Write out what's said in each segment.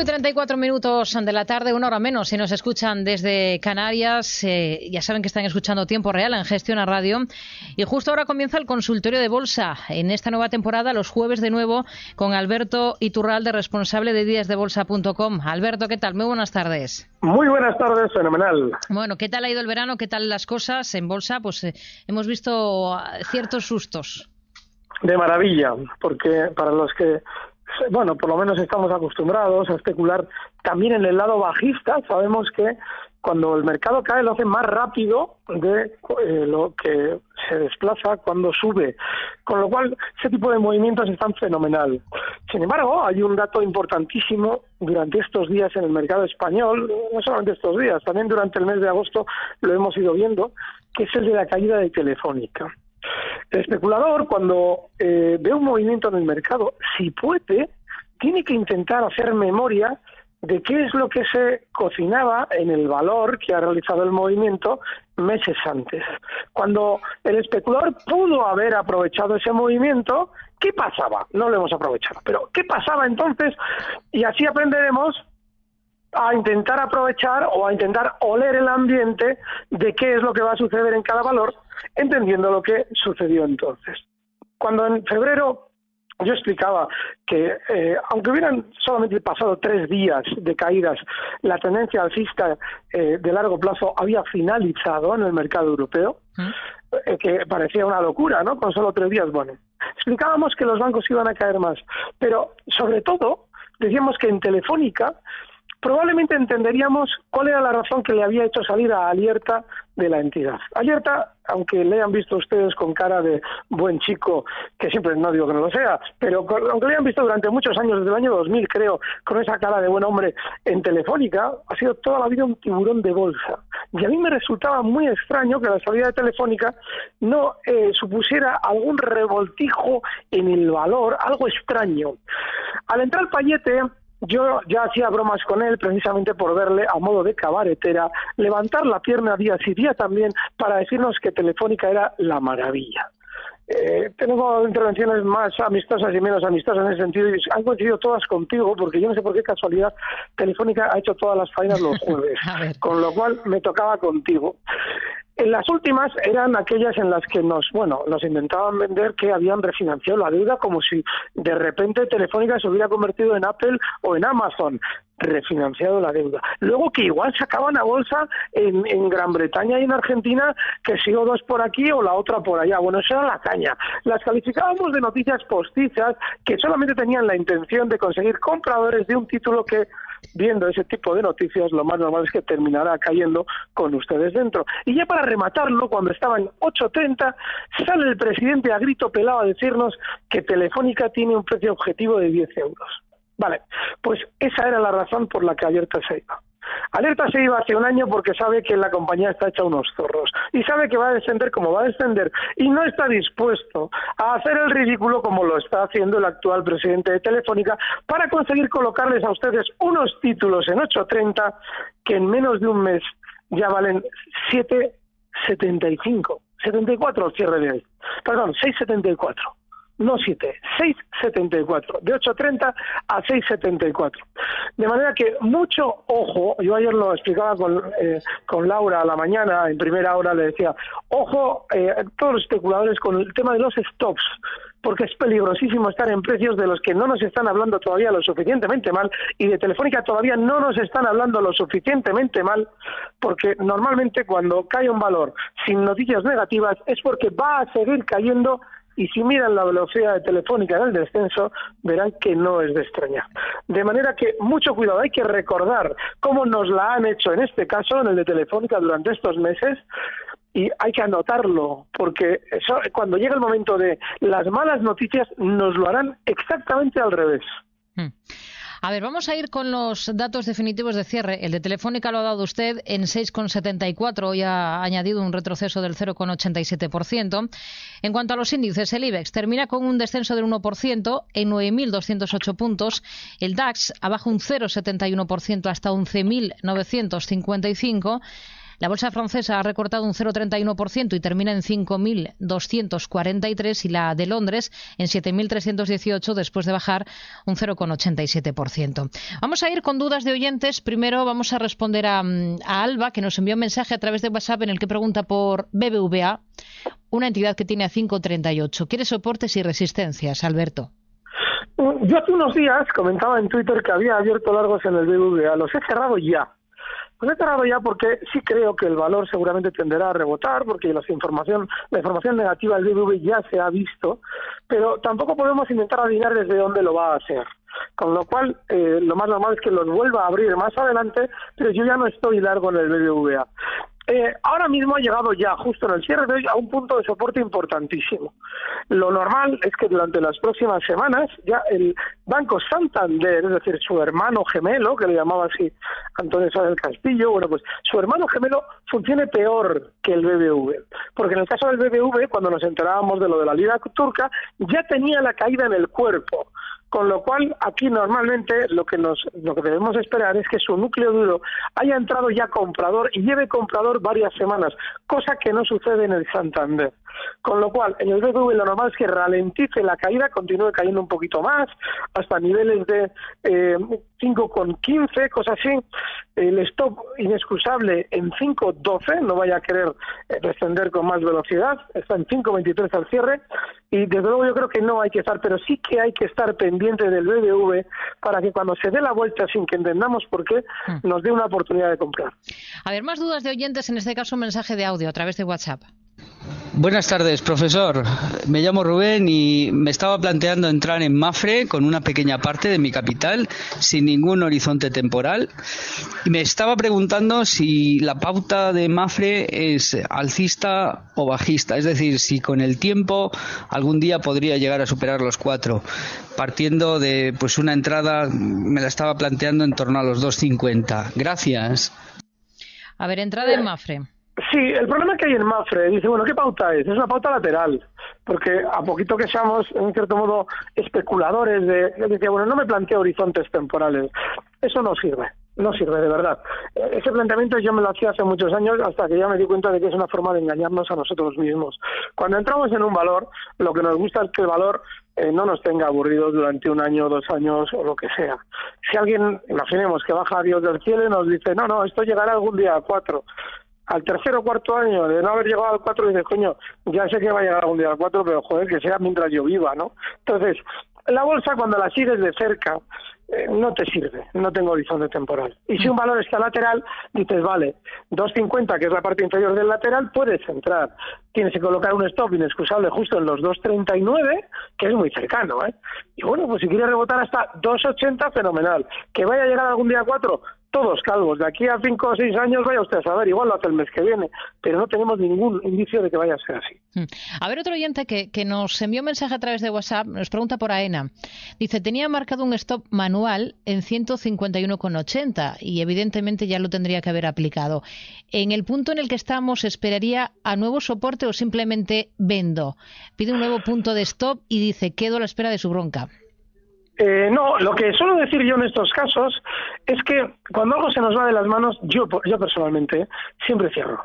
Y 34 minutos de la tarde, una hora menos, si nos escuchan desde Canarias. Eh, ya saben que están escuchando Tiempo Real en Gestión a Radio. Y justo ahora comienza el consultorio de bolsa en esta nueva temporada, los jueves de nuevo, con Alberto Iturralde, responsable de díasdebolsa.com. Alberto, ¿qué tal? Muy buenas tardes. Muy buenas tardes, fenomenal. Bueno, ¿qué tal ha ido el verano? ¿Qué tal las cosas en bolsa? Pues eh, hemos visto ciertos sustos. De maravilla, porque para los que bueno, por lo menos estamos acostumbrados a especular también en el lado bajista. Sabemos que cuando el mercado cae lo hace más rápido de eh, lo que se desplaza cuando sube. Con lo cual, ese tipo de movimientos están fenomenal. Sin embargo, hay un dato importantísimo durante estos días en el mercado español, no solamente estos días, también durante el mes de agosto lo hemos ido viendo, que es el de la caída de Telefónica. El especulador, cuando eh, ve un movimiento en el mercado, si puede, tiene que intentar hacer memoria de qué es lo que se cocinaba en el valor que ha realizado el movimiento meses antes. Cuando el especulador pudo haber aprovechado ese movimiento, ¿qué pasaba? No lo hemos aprovechado, pero ¿qué pasaba entonces? Y así aprenderemos a intentar aprovechar o a intentar oler el ambiente de qué es lo que va a suceder en cada valor entendiendo lo que sucedió entonces. Cuando en febrero yo explicaba que, eh, aunque hubieran solamente pasado tres días de caídas, la tendencia alcista eh, de largo plazo había finalizado en el mercado europeo, eh, que parecía una locura, ¿no? Con solo tres días, bueno. Explicábamos que los bancos iban a caer más, pero sobre todo decíamos que en Telefónica probablemente entenderíamos cuál era la razón que le había hecho salir a Alerta de la entidad. Alerta, aunque le hayan visto ustedes con cara de buen chico, que siempre no digo que no lo sea, pero aunque le hayan visto durante muchos años, desde el año 2000 creo, con esa cara de buen hombre en Telefónica, ha sido toda la vida un tiburón de bolsa. Y a mí me resultaba muy extraño que la salida de Telefónica no eh, supusiera algún revoltijo en el valor, algo extraño. Al entrar Payete, yo ya hacía bromas con él precisamente por verle a modo de cabaretera levantar la pierna día sí día también para decirnos que Telefónica era la maravilla. Eh, tenemos intervenciones más amistosas y menos amistosas en ese sentido y han coincidido todas contigo porque yo no sé por qué casualidad Telefónica ha hecho todas las faenas los jueves, con lo cual me tocaba contigo. En las últimas eran aquellas en las que nos, bueno, nos intentaban vender que habían refinanciado la deuda como si de repente Telefónica se hubiera convertido en Apple o en Amazon refinanciado la deuda. Luego que igual sacaban a bolsa en, en Gran Bretaña y en Argentina que si o dos por aquí o la otra por allá. Bueno, eso era la caña. Las calificábamos de noticias postizas que solamente tenían la intención de conseguir compradores de un título que viendo ese tipo de noticias, lo más normal es que terminará cayendo con ustedes dentro. Y ya para rematarlo, cuando estaba en 8.30, sale el presidente a grito pelado a decirnos que Telefónica tiene un precio objetivo de 10 euros. Vale, pues esa era la razón por la que Alerta se iba. Alerta se iba hace un año porque sabe que la compañía está hecha unos zorros y sabe que va a descender como va a descender y no está dispuesto a hacer el ridículo como lo está haciendo el actual presidente de Telefónica para conseguir colocarles a ustedes unos títulos en 8.30 que en menos de un mes ya valen 7.75, 74 al cierre de hoy. Perdón, 6.74 no 7, 6,74, de 8,30 a 6,74. De manera que mucho ojo, yo ayer lo explicaba con, eh, con Laura a la mañana, en primera hora le decía, ojo eh, todos los especuladores con el tema de los stops, porque es peligrosísimo estar en precios de los que no nos están hablando todavía lo suficientemente mal y de Telefónica todavía no nos están hablando lo suficientemente mal, porque normalmente cuando cae un valor sin noticias negativas es porque va a seguir cayendo y si miran la velocidad de Telefónica en el descenso, verán que no es de extrañar. De manera que mucho cuidado, hay que recordar cómo nos la han hecho en este caso, en el de Telefónica, durante estos meses, y hay que anotarlo, porque eso, cuando llega el momento de las malas noticias, nos lo harán exactamente al revés. Hmm. A ver, vamos a ir con los datos definitivos de cierre. El de Telefónica lo ha dado usted en 6,74, hoy ha añadido un retroceso del 0,87%. En cuanto a los índices, el IBEX termina con un descenso del 1% en 9.208 puntos. El DAX abajo un 0,71% hasta 11.955. La bolsa francesa ha recortado un 0,31% y termina en 5.243 y la de Londres en 7.318 después de bajar un 0,87%. Vamos a ir con dudas de oyentes. Primero vamos a responder a, a Alba, que nos envió un mensaje a través de WhatsApp en el que pregunta por BBVA, una entidad que tiene a 5,38. ¿Quiere soportes y resistencias, Alberto? Yo hace unos días comentaba en Twitter que había abierto largos en el BBVA. Los he cerrado ya. He cerrado ya porque sí creo que el valor seguramente tenderá a rebotar, porque la información, la información negativa del BBV ya se ha visto, pero tampoco podemos intentar adivinar desde dónde lo va a hacer. Con lo cual, eh, lo más normal es que los vuelva a abrir más adelante, pero yo ya no estoy largo en el BBVA. Eh, ahora mismo ha llegado ya, justo en el cierre de hoy, a un punto de soporte importantísimo. Lo normal es que durante las próximas semanas ya el Banco Santander, es decir, su hermano gemelo, que le llamaba así Antonio Sáenz Castillo, bueno, pues su hermano gemelo funcione peor que el BBV. Porque en el caso del BBV, cuando nos enterábamos de lo de la lira turca, ya tenía la caída en el cuerpo. Con lo cual, aquí normalmente lo que, nos, lo que debemos esperar es que su núcleo duro haya entrado ya comprador y lleve comprador varias semanas, cosa que no sucede en el Santander. Con lo cual, en el BBV lo normal es que ralentice la caída, continúe cayendo un poquito más, hasta niveles de eh, 5,15, cosas así. El stop inexcusable en 5,12, no vaya a querer eh, descender con más velocidad, está en 5,23 al cierre. Y desde luego yo creo que no hay que estar, pero sí que hay que estar pendiente del BBV para que cuando se dé la vuelta sin que entendamos por qué, hmm. nos dé una oportunidad de comprar. A ver, más dudas de oyentes, en este caso un mensaje de audio a través de WhatsApp. Buenas tardes, profesor. Me llamo Rubén y me estaba planteando entrar en Mafre con una pequeña parte de mi capital, sin ningún horizonte temporal. Y me estaba preguntando si la pauta de Mafre es alcista o bajista, es decir, si con el tiempo algún día podría llegar a superar los cuatro. Partiendo de pues una entrada, me la estaba planteando en torno a los 2.50. Gracias. A ver, entrada en Mafre. Sí, el problema que hay en Mafre, dice, bueno, ¿qué pauta es? Es una pauta lateral, porque a poquito que seamos, en cierto modo, especuladores de, decía, bueno, no me planteo horizontes temporales, eso no sirve, no sirve de verdad. Ese planteamiento yo me lo hacía hace muchos años hasta que ya me di cuenta de que es una forma de engañarnos a nosotros mismos. Cuando entramos en un valor, lo que nos gusta es que el valor eh, no nos tenga aburridos durante un año, dos años o lo que sea. Si alguien, imaginemos que baja a Dios del cielo y nos dice, no, no, esto llegará algún día a cuatro al tercer o cuarto año de no haber llegado al cuatro, dices, coño, ya sé que va a llegar algún día al cuatro, pero joder, que sea mientras yo viva, ¿no? Entonces, la bolsa cuando la sigues de cerca eh, no te sirve, no tengo horizonte temporal. Y si un valor está lateral, dices, vale, 2.50, que es la parte inferior del lateral, puedes entrar. Tienes que colocar un stop inexcusable justo en los 2.39, que es muy cercano, ¿eh? Y bueno, pues si quieres rebotar hasta 2.80, fenomenal. Que vaya a llegar algún día a 4, todos calvos. De aquí a cinco o seis años vaya usted a saber, igual lo hace el mes que viene, pero no tenemos ningún indicio de que vaya a ser así. Hmm. A ver, otro oyente que, que nos envió un mensaje a través de WhatsApp, nos pregunta por AENA. Dice, tenía marcado un stop manual en 151,80 y evidentemente ya lo tendría que haber aplicado. En el punto en el que estamos, ¿esperaría a nuevo soporte o simplemente vendo? Pide un nuevo punto de stop y dice, quedo a la espera de su bronca. Eh, no, lo que suelo decir yo en estos casos es que cuando algo se nos va de las manos, yo, yo personalmente siempre cierro.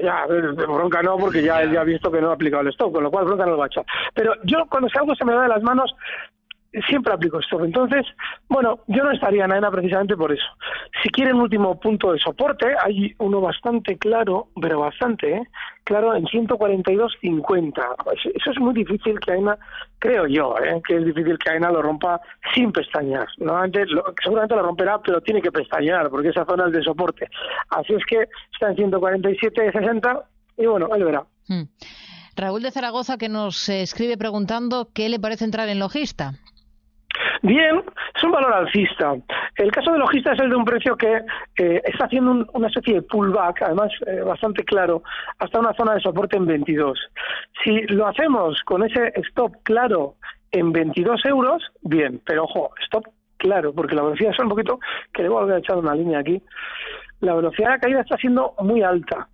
Ya, bronca no, porque ya, ya he visto que no ha aplicado el stop, con lo cual bronca no lo va a echar. Pero yo cuando algo se me va de las manos, siempre aplico esto. Entonces, bueno, yo no estaría en AENA precisamente por eso. Si quieren último punto de soporte, hay uno bastante claro, pero bastante, ¿eh? claro, en 142.50. Pues eso es muy difícil que AENA, creo yo, ¿eh? que es difícil que AENA lo rompa sin pestañear. Normalmente, seguramente lo romperá, pero tiene que pestañear, porque esa zona es de soporte. Así es que está en 147.60 y bueno, él verá. Hmm. Raúl de Zaragoza que nos eh, escribe preguntando qué le parece entrar en Logista. Bien, es un valor alcista. El caso de Logista es el de un precio que eh, está haciendo una especie de pullback, además eh, bastante claro, hasta una zona de soporte en 22. Si lo hacemos con ese stop claro en 22 euros, bien, pero ojo, stop claro, porque la velocidad es un poquito, que debo haber echado una línea aquí, la velocidad de caída está siendo muy alta.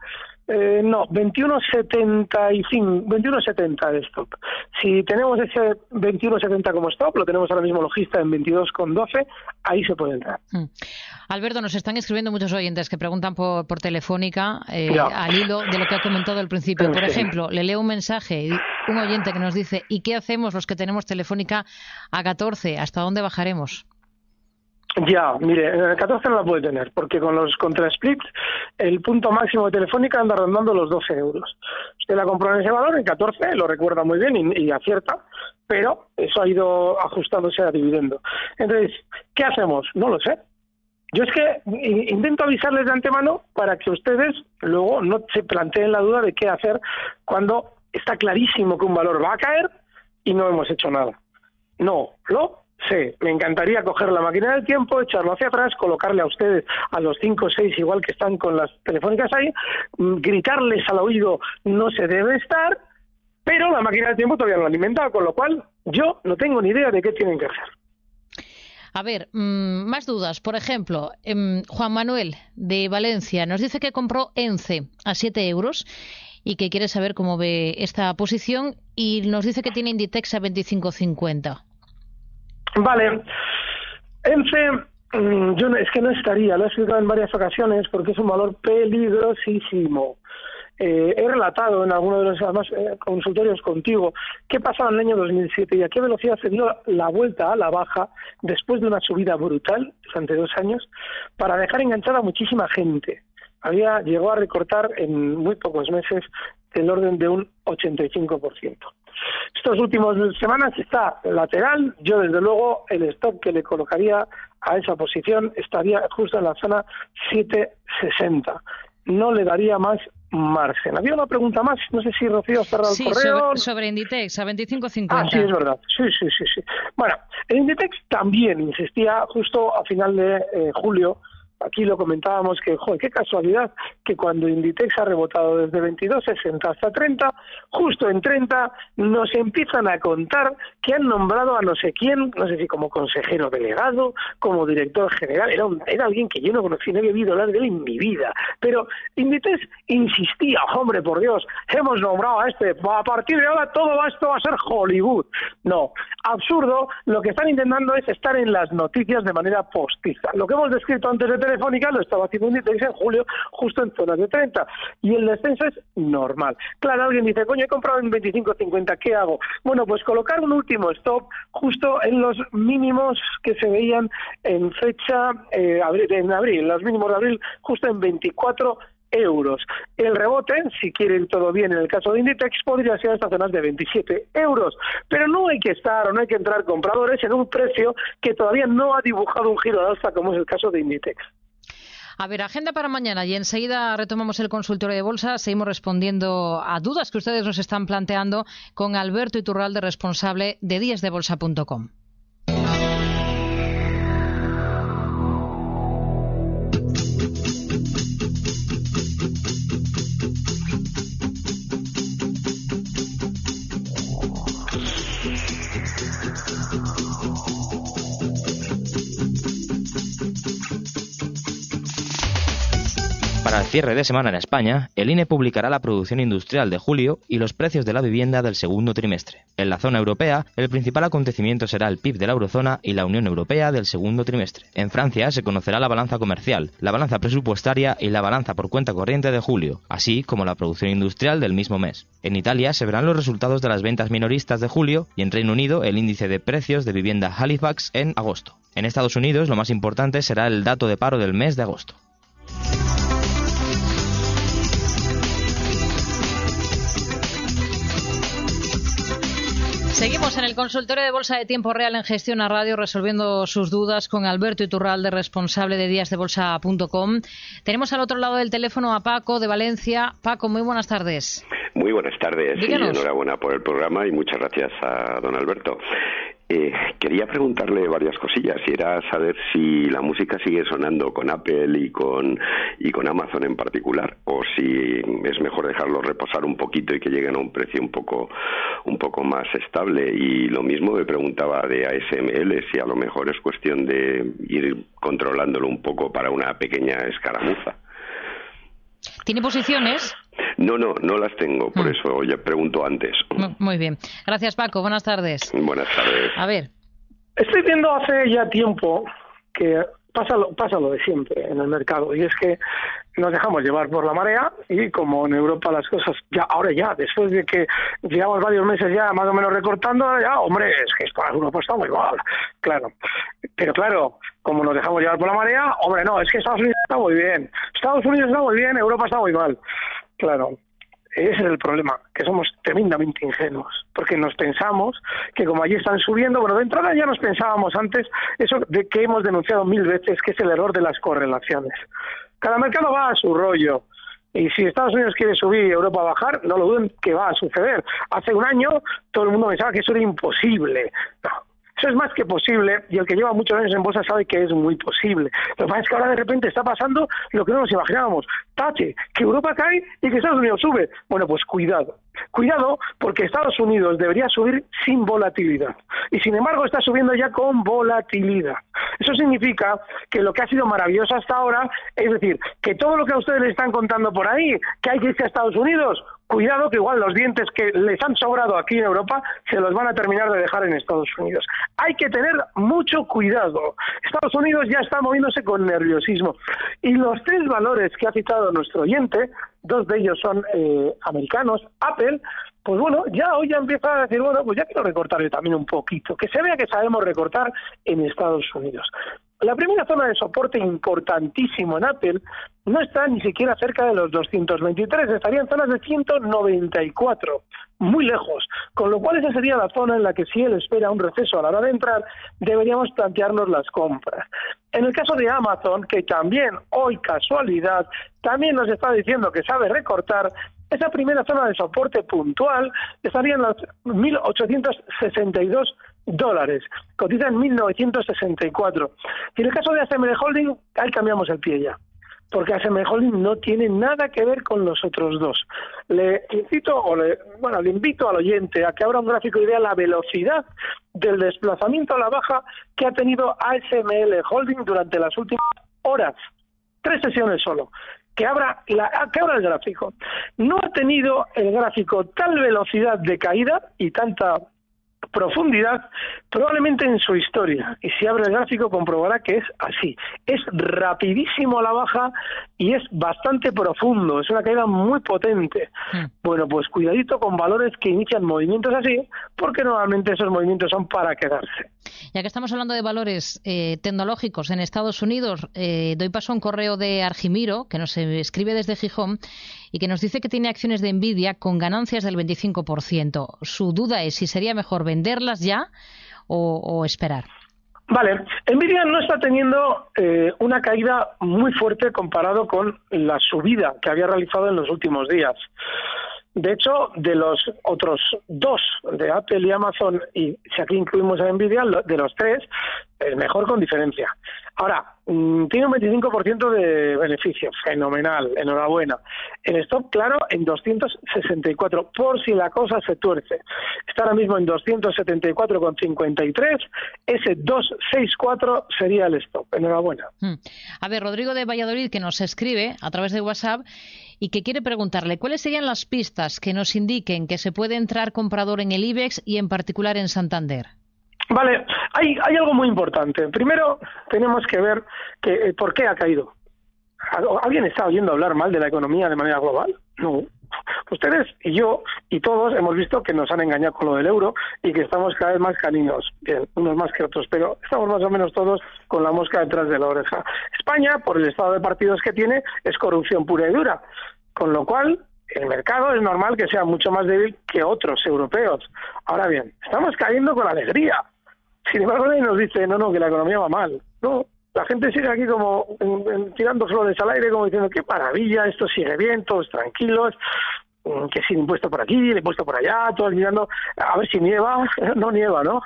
Eh, no, 21.75, 21.70 de stop. Si tenemos ese 21.70 como stop, lo tenemos ahora mismo logista en 22.12, ahí se puede entrar. Mm. Alberto, nos están escribiendo muchos oyentes que preguntan por, por Telefónica eh, al hilo de lo que ha comentado al principio. Por ejemplo, le leo un mensaje, un oyente que nos dice, ¿y qué hacemos los que tenemos Telefónica a 14? ¿Hasta dónde bajaremos? Ya, mire, en el 14 no la puede tener, porque con los contra splits el punto máximo de Telefónica anda rondando los 12 euros. Usted la compró en ese valor, en 14, lo recuerda muy bien y, acierta, pero eso ha ido ajustándose a dividendo. Entonces, ¿qué hacemos? No lo sé. Yo es que intento avisarles de antemano para que ustedes luego no se planteen la duda de qué hacer cuando está clarísimo que un valor va a caer y no hemos hecho nada. No, lo Sí, me encantaría coger la máquina del tiempo, echarlo hacia atrás, colocarle a ustedes a los cinco o seis igual que están con las telefónicas ahí, mm, gritarles al oído no se debe estar, pero la máquina del tiempo todavía no lo ha alimentado, con lo cual yo no tengo ni idea de qué tienen que hacer. A ver, mm, más dudas. Por ejemplo, em, Juan Manuel de Valencia nos dice que compró ENCE a 7 euros y que quiere saber cómo ve esta posición y nos dice que tiene Inditex a 25.50. Vale. ENCE, mm, yo es que no estaría, lo he explicado en varias ocasiones porque es un valor peligrosísimo. Eh, he relatado en alguno de los eh, consultorios contigo qué pasaba en el año 2007 y a qué velocidad se dio la vuelta a la baja después de una subida brutal durante dos años para dejar enganchada muchísima gente. Había llegó a recortar en muy pocos meses el orden de un 85%. Estos últimos semanas está lateral. Yo, desde luego, el stop que le colocaría a esa posición estaría justo en la zona 760. No le daría más margen. Había una pregunta más, no sé si Rocío ha cerrado el correo. Sobre, sobre Inditex, a 25.50. Ah, sí, es verdad. Sí, sí, sí, sí. Bueno, el Inditex también insistía justo a final de eh, julio aquí lo comentábamos que, joder, qué casualidad que cuando Inditex ha rebotado desde 22.60 hasta 30, justo en 30 nos empiezan a contar que han nombrado a no sé quién, no sé si como consejero delegado, como director general, era, era alguien que yo no conocí, no he vivido hablar de él en mi vida, pero Inditex insistía, hombre, por Dios, hemos nombrado a este, a partir de ahora todo esto va a ser Hollywood. No, absurdo, lo que están intentando es estar en las noticias de manera postiza. Lo que hemos descrito antes de Telefónica lo estaba haciendo Inditex en julio, justo en zonas de 30. Y el descenso es normal. Claro, alguien dice, coño, he comprado en 25.50, ¿qué hago? Bueno, pues colocar un último stop justo en los mínimos que se veían en fecha, eh, en abril, los mínimos de abril, justo en 24 euros. El rebote, si quieren todo bien en el caso de Inditex, podría ser hasta zonas de 27 euros. Pero no hay que estar o no hay que entrar compradores en un precio que todavía no ha dibujado un giro de alza como es el caso de Inditex. A ver, agenda para mañana y enseguida retomamos el consultorio de bolsa. Seguimos respondiendo a dudas que ustedes nos están planteando con Alberto Iturralde, responsable de díasdebolsa.com. cierre de semana en España, el INE publicará la producción industrial de julio y los precios de la vivienda del segundo trimestre. En la zona europea, el principal acontecimiento será el PIB de la eurozona y la Unión Europea del segundo trimestre. En Francia se conocerá la balanza comercial, la balanza presupuestaria y la balanza por cuenta corriente de julio, así como la producción industrial del mismo mes. En Italia se verán los resultados de las ventas minoristas de julio y en Reino Unido el índice de precios de vivienda Halifax en agosto. En Estados Unidos lo más importante será el dato de paro del mes de agosto. Seguimos en el consultorio de Bolsa de Tiempo Real en Gestión a Radio resolviendo sus dudas con Alberto Iturralde, responsable de díasdebolsa.com. Tenemos al otro lado del teléfono a Paco de Valencia. Paco, muy buenas tardes. Muy buenas tardes y enhorabuena por el programa y muchas gracias a don Alberto. Eh, quería preguntarle varias cosillas y era saber si la música sigue sonando con Apple y con y con Amazon en particular o si es mejor dejarlo reposar un poquito y que lleguen a un precio un poco un poco más estable y lo mismo me preguntaba de ASML si a lo mejor es cuestión de ir controlándolo un poco para una pequeña escaramuza. ¿Tiene posiciones? No, no, no las tengo, por mm. eso ya pregunto antes. Muy bien. Gracias, Paco. Buenas tardes. Buenas tardes. A ver. Estoy viendo hace ya tiempo que pasa lo, pasa lo de siempre en el mercado y es que nos dejamos llevar por la marea y como en Europa las cosas ya ahora ya después de que llevamos varios meses ya más o menos recortando ya hombre es que esto Europa está muy mal claro pero claro como nos dejamos llevar por la marea hombre no es que Estados Unidos está muy bien Estados Unidos está muy bien Europa está muy mal claro ese es el problema, que somos tremendamente ingenuos, porque nos pensamos que como allí están subiendo, bueno, de entrada ya nos pensábamos antes eso de que hemos denunciado mil veces, que es el error de las correlaciones. Cada mercado va a su rollo. Y si Estados Unidos quiere subir y Europa bajar, no lo duden que va a suceder. Hace un año todo el mundo pensaba que eso era imposible. No, eso es más que posible y el que lleva muchos años en bolsa sabe que es muy posible. Lo que pasa es que ahora de repente está pasando lo que no nos imaginábamos. Tache, que Europa cae y que Estados Unidos sube. Bueno, pues cuidado. Cuidado porque Estados Unidos debería subir sin volatilidad y sin embargo está subiendo ya con volatilidad. Eso significa que lo que ha sido maravilloso hasta ahora, es decir, que todo lo que a ustedes le están contando por ahí, que hay que irse a Estados Unidos, cuidado que igual los dientes que les han sobrado aquí en Europa se los van a terminar de dejar en Estados Unidos. Hay que tener mucho cuidado. Estados Unidos ya está moviéndose con nerviosismo. Y los tres valores que ha citado nuestro oyente, dos de ellos son eh, americanos, Apple, pues bueno, ya hoy ya empieza a decir, bueno, pues ya quiero recortarle también un poquito, que se vea que sabemos recortar en Estados Unidos. La primera zona de soporte importantísimo en Apple no está ni siquiera cerca de los 223, estaría en zonas de 194, muy lejos, con lo cual esa sería la zona en la que si él espera un receso a la hora de entrar, deberíamos plantearnos las compras. En el caso de Amazon, que también hoy casualidad, también nos está diciendo que sabe recortar, esa primera zona de soporte puntual estaría en los 1862 dólares, cotiza en 1964. Y en el caso de ASML Holding, ahí cambiamos el pie ya, porque ASML Holding no tiene nada que ver con los otros dos. Le incito, o le, bueno, le invito al oyente a que abra un gráfico y vea la velocidad del desplazamiento a la baja que ha tenido ASML Holding durante las últimas horas. Tres sesiones solo que abra, la, que abra el gráfico. No ha tenido el gráfico tal velocidad de caída y tanta profundidad probablemente en su historia. Y si abre el gráfico comprobará que es así. Es rapidísimo a la baja y es bastante profundo. Es una caída muy potente. Hmm. Bueno, pues cuidadito con valores que inician movimientos así, porque normalmente esos movimientos son para quedarse. Ya que estamos hablando de valores eh, tecnológicos en Estados Unidos, eh, doy paso a un correo de Argimiro, que nos escribe desde Gijón, y que nos dice que tiene acciones de Nvidia con ganancias del 25%. Su duda es si sería mejor venderlas ya o, esperar. Vale, Nvidia no está teniendo eh, una caída muy fuerte comparado con la subida que había realizado en los últimos días. De hecho, de los otros dos, de Apple y Amazon, y si aquí incluimos a Nvidia, de los tres, el mejor con diferencia. Ahora, mm, tiene un 25% de beneficio, fenomenal, enhorabuena. El stop, claro, en 264, por si la cosa se tuerce. Está ahora mismo en 274,53, ese 264 sería el stop, enhorabuena. Hmm. A ver, Rodrigo de Valladolid, que nos escribe a través de WhatsApp y que quiere preguntarle cuáles serían las pistas que nos indiquen que se puede entrar comprador en el IBEX y en particular en Santander. Vale, hay, hay algo muy importante. Primero, tenemos que ver que, eh, por qué ha caído. ¿Alguien está oyendo hablar mal de la economía de manera global? No. Ustedes y yo y todos hemos visto que nos han engañado con lo del euro y que estamos cada vez más caninos, bien, unos más que otros, pero estamos más o menos todos con la mosca detrás de la oreja. España, por el estado de partidos que tiene, es corrupción pura y dura, con lo cual el mercado es normal que sea mucho más débil que otros europeos. Ahora bien, estamos cayendo con alegría. Sin embargo, nadie nos dice, no, no, que la economía va mal. No, la gente sigue aquí como tirando flores al aire, como diciendo, qué maravilla, esto sigue bien, todos tranquilos. mm, que sin impuesto por aquí, el impuesto por allá, todos mirando a ver si nieva, no nieva, ¿no?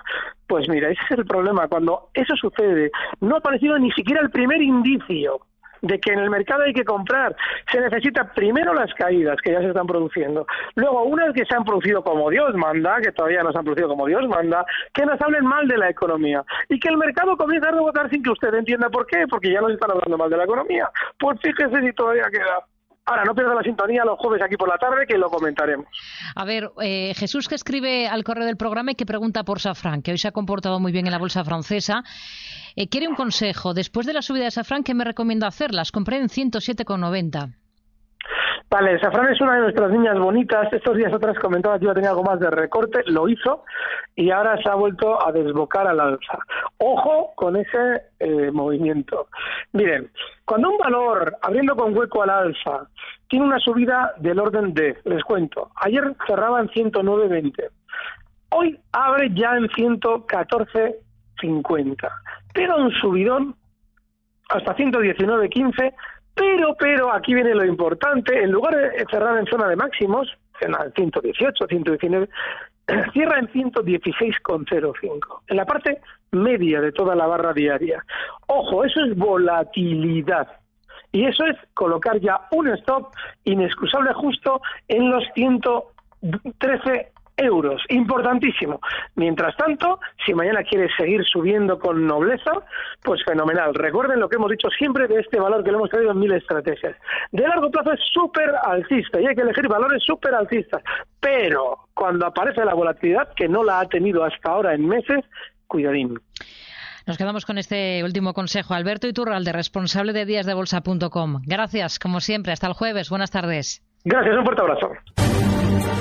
Pues mira, ese es el problema. Cuando eso sucede, no ha aparecido ni siquiera el primer indicio de que en el mercado hay que comprar. Se necesita primero las caídas que ya se están produciendo, luego unas que se han producido como Dios manda, que todavía no se han producido como Dios manda, que nos hablen mal de la economía y que el mercado comience a rebotar sin que usted entienda por qué, porque ya nos están hablando mal de la economía. Pues fíjese si todavía queda. Ahora, no pierda la sintonía los jueves aquí por la tarde, que lo comentaremos. A ver, eh, Jesús que escribe al correo del programa y que pregunta por Safran, que hoy se ha comportado muy bien en la bolsa francesa. Eh, quiere un consejo. Después de la subida de Safran, ¿qué me recomiendo hacer? Las compré en 107,90. Vale, Safran es una de nuestras niñas bonitas. Estos días otras comentaba que iba a tener algo más de recorte, lo hizo y ahora se ha vuelto a desbocar al alza. Ojo con ese eh, movimiento. Miren, cuando un valor, abriendo con hueco al alza, tiene una subida del orden de, les cuento, ayer cerraba en 109.20, hoy abre ya en 114.50, pega un subidón hasta 119.15 pero, pero, aquí viene lo importante, en lugar de cerrar en zona de máximos, en 118, 119, cierra en 116,05, en la parte media de toda la barra diaria. Ojo, eso es volatilidad. Y eso es colocar ya un stop inexcusable justo en los 113 euros. Importantísimo. Mientras tanto, si mañana quieres seguir subiendo con nobleza, pues fenomenal. Recuerden lo que hemos dicho siempre de este valor que lo hemos traído en mil estrategias. De largo plazo es súper alcista y hay que elegir valores súper alcistas. Pero cuando aparece la volatilidad, que no la ha tenido hasta ahora en meses, cuidadín. Nos quedamos con este último consejo. Alberto Iturralde, responsable de díasdebolsa.com. Gracias, como siempre. Hasta el jueves. Buenas tardes. Gracias, un fuerte abrazo.